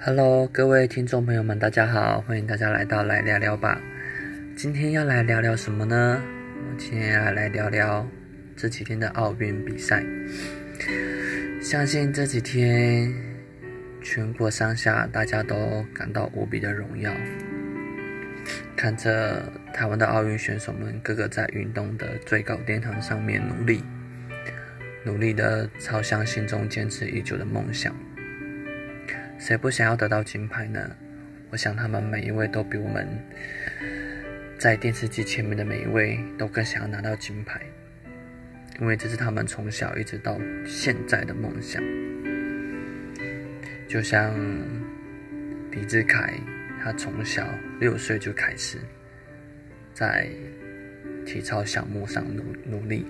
Hello，各位听众朋友们，大家好，欢迎大家来到来聊聊吧。今天要来聊聊什么呢？今天要来聊聊这几天的奥运比赛。相信这几天全国上下大家都感到无比的荣耀，看着台湾的奥运选手们个个在运动的最高殿堂上面努力，努力的朝向心中坚持已久的梦想。谁不想要得到金牌呢？我想他们每一位都比我们在电视机前面的每一位都更想要拿到金牌，因为这是他们从小一直到现在的梦想。就像李志凯，他从小六岁就开始在体操项目上努努力，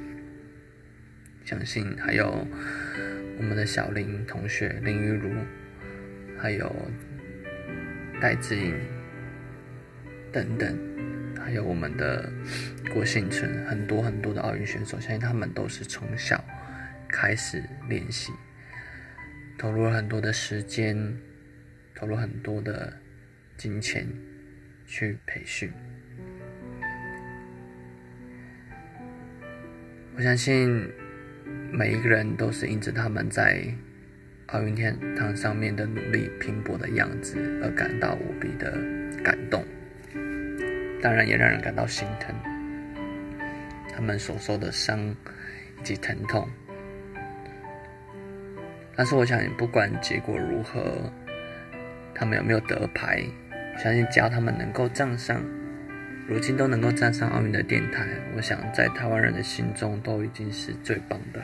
相信还有我们的小林同学林玉茹。还有戴志颖等等，还有我们的郭幸存，很多很多的奥运选手，相信他们都是从小开始练习，投入了很多的时间，投入很多的金钱去培训。我相信每一个人都是因着他们在。奥运天堂上面的努力拼搏的样子，而感到无比的感动，当然也让人感到心疼。他们所受的伤以及疼痛，但是我想，不管结果如何，他们有没有得牌，相信只要他们能够站上，如今都能够站上奥运的殿台，我想在台湾人的心中都已经是最棒的。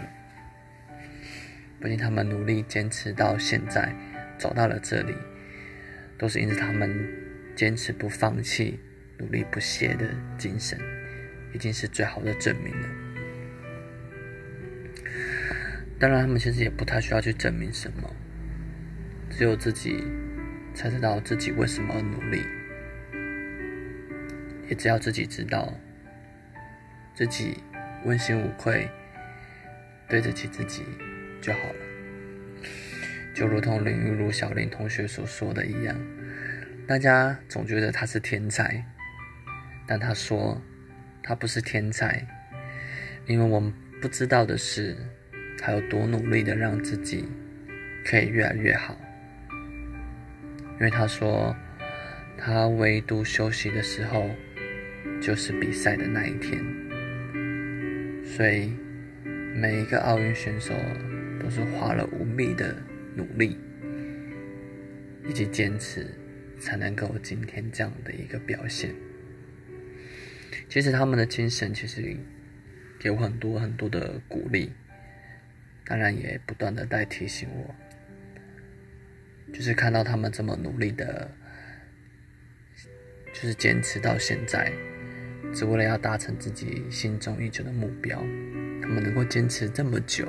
毕竟他们努力坚持到现在，走到了这里，都是因着他们坚持不放弃、努力不懈的精神，已经是最好的证明了。当然，他们其实也不太需要去证明什么，只有自己才知道自己为什么而努力，也只要自己知道自己问心无愧，对得起自己。就好了，就如同林玉如小林同学所说的一样，大家总觉得他是天才，但他说他不是天才，因为我们不知道的是他有多努力的让自己可以越来越好。因为他说他唯独休息的时候就是比赛的那一天，所以每一个奥运选手。都是花了无比的努力以及坚持，才能够今天这样的一个表现。其实他们的精神其实给我很多很多的鼓励，当然也不断的在提醒我，就是看到他们这么努力的，就是坚持到现在，只为了要达成自己心中已久的目标，他们能够坚持这么久。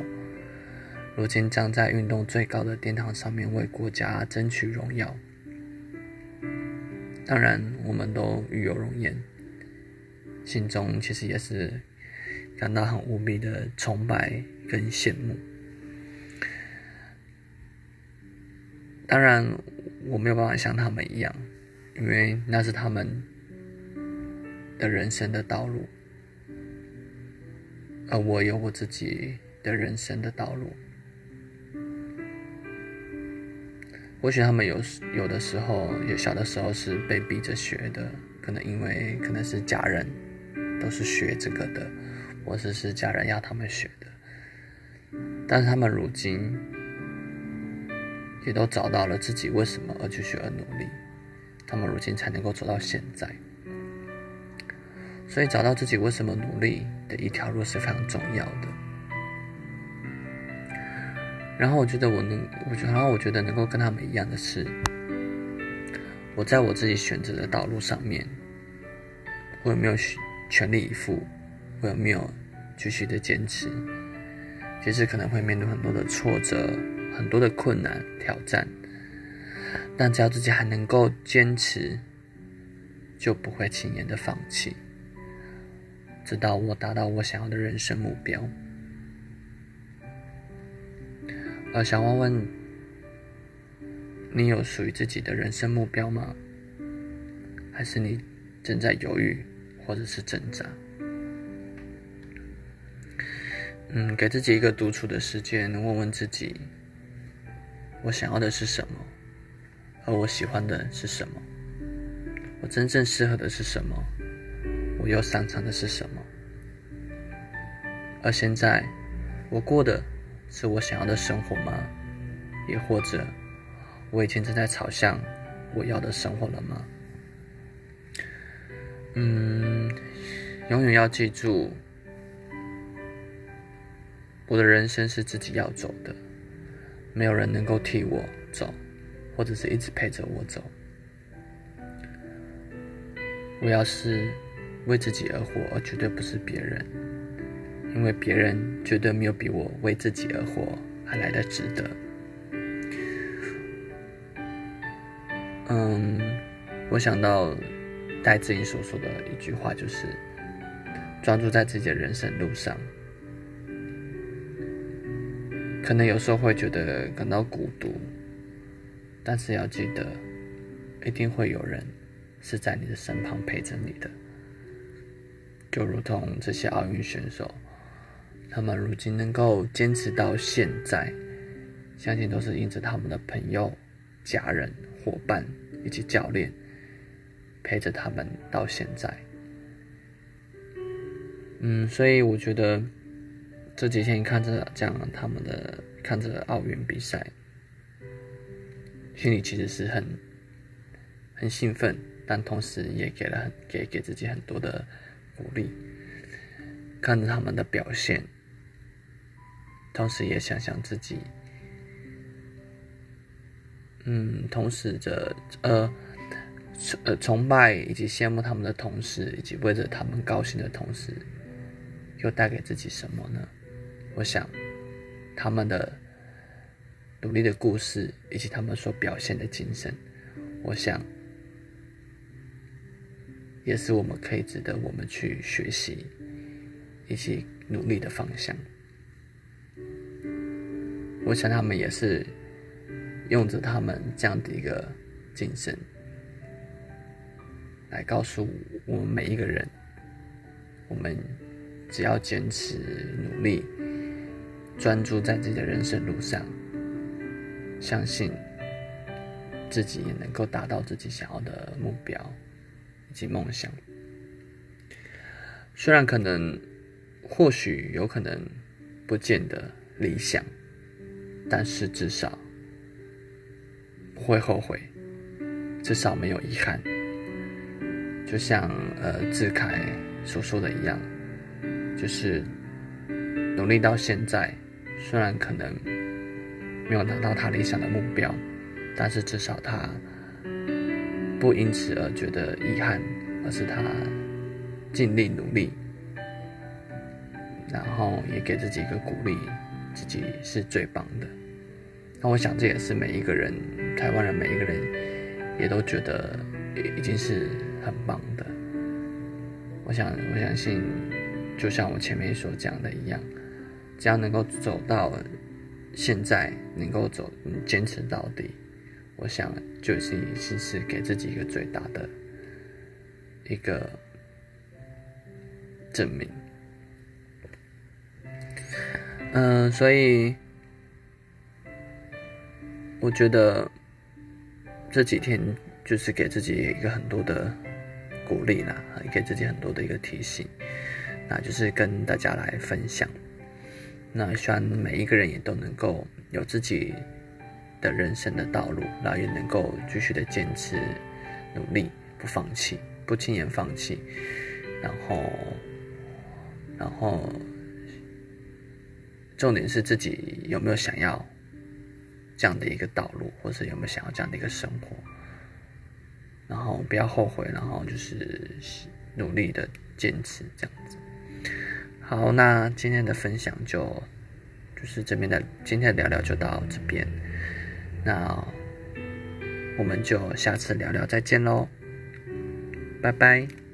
如今将在运动最高的殿堂上面为国家争取荣耀，当然我们都与有荣焉，心中其实也是感到很无比的崇拜跟羡慕。当然我没有办法像他们一样，因为那是他们的人生的道路，而我有我自己的人生的道路。或许他们有有的时候，有小的时候是被逼着学的，可能因为可能是家人都是学这个的，或者是家人要他们学的。但是他们如今也都找到了自己为什么而去学而努力，他们如今才能够走到现在。所以找到自己为什么努力的一条路是非常重要的。然后我觉得我能，我觉得，然后我觉得能够跟他们一样的是，我在我自己选择的道路上面，我有没有全力以赴，我有没有继续的坚持？其实可能会面对很多的挫折，很多的困难挑战，但只要自己还能够坚持，就不会轻言的放弃，直到我达到我想要的人生目标。呃，想问问你有属于自己的人生目标吗？还是你正在犹豫，或者是挣扎？嗯，给自己一个独处的时间，问问自己：我想要的是什么？而我喜欢的是什么？我真正适合的是什么？我又擅长的是什么？而现在，我过的是我想要的生活吗？也或者，我已经正在朝向我要的生活了吗？嗯，永远要记住，我的人生是自己要走的，没有人能够替我走，或者是一直陪着我走。我要是为自己而活，而绝对不是别人，因为别人绝对没有比我为自己而活还来得值得。嗯，我想到戴志颖所说的一句话，就是专注在自己的人生路上。可能有时候会觉得感到孤独，但是要记得，一定会有人。是在你的身旁陪着你的，就如同这些奥运选手，他们如今能够坚持到现在，相信都是因着他们的朋友、家人、伙伴以及教练陪着他们到现在。嗯，所以我觉得这几天看着这样他们的看着奥运比赛，心里其实是很很兴奋。但同时也给了很给给自己很多的鼓励，看着他们的表现，同时也想想自己，嗯，同时着呃呃崇拜以及羡慕他们的同时，以及为着他们高兴的同时，又带给自己什么呢？我想他们的努力的故事，以及他们所表现的精神，我想。也是我们可以值得我们去学习以及努力的方向。我想他们也是用着他们这样的一个精神，来告诉我们每一个人：我们只要坚持努力，专注在自己的人生路上，相信自己也能够达到自己想要的目标以。及梦想，虽然可能、或许有可能不见得理想，但是至少不会后悔，至少没有遗憾。就像呃志凯所说的一样，就是努力到现在，虽然可能没有达到他理想的目标，但是至少他。不因此而觉得遗憾，而是他尽力努力，然后也给自己一个鼓励，自己是最棒的。那我想这也是每一个人，台湾人每一个人也都觉得已经是很棒的。我想，我相信，就像我前面所讲的一样，只要能够走到现在，能够走坚持到底。我想，就是是是给自己一个最大的一个证明。嗯，所以我觉得这几天就是给自己一个很多的鼓励啦，给自己很多的一个提醒，那就是跟大家来分享。那希望每一个人也都能够有自己。的人生的道路，然后也能够继续的坚持、努力、不放弃、不轻言放弃，然后，然后，重点是自己有没有想要这样的一个道路，或者有没有想要这样的一个生活，然后不要后悔，然后就是努力的坚持这样子。好，那今天的分享就就是这边的，今天的聊聊就到这边。那我们就下次聊聊，再见喽，拜拜。